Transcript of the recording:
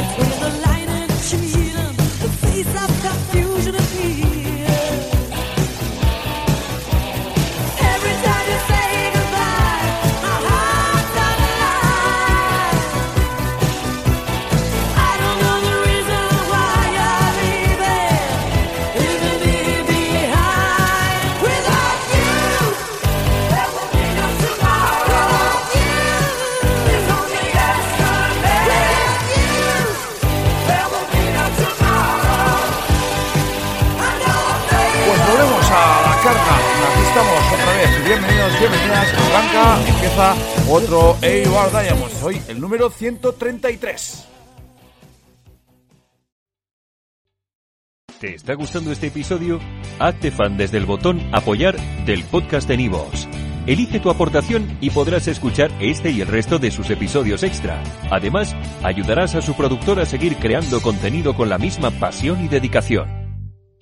It's estamos otra vez. Bienvenidos, bienvenidas. Arranca, empieza otro Eibar Diamonds. Hoy el número 133. ¿Te está gustando este episodio? Hazte fan desde el botón Apoyar del podcast de Nivos. Elige tu aportación y podrás escuchar este y el resto de sus episodios extra. Además, ayudarás a su productor a seguir creando contenido con la misma pasión y dedicación.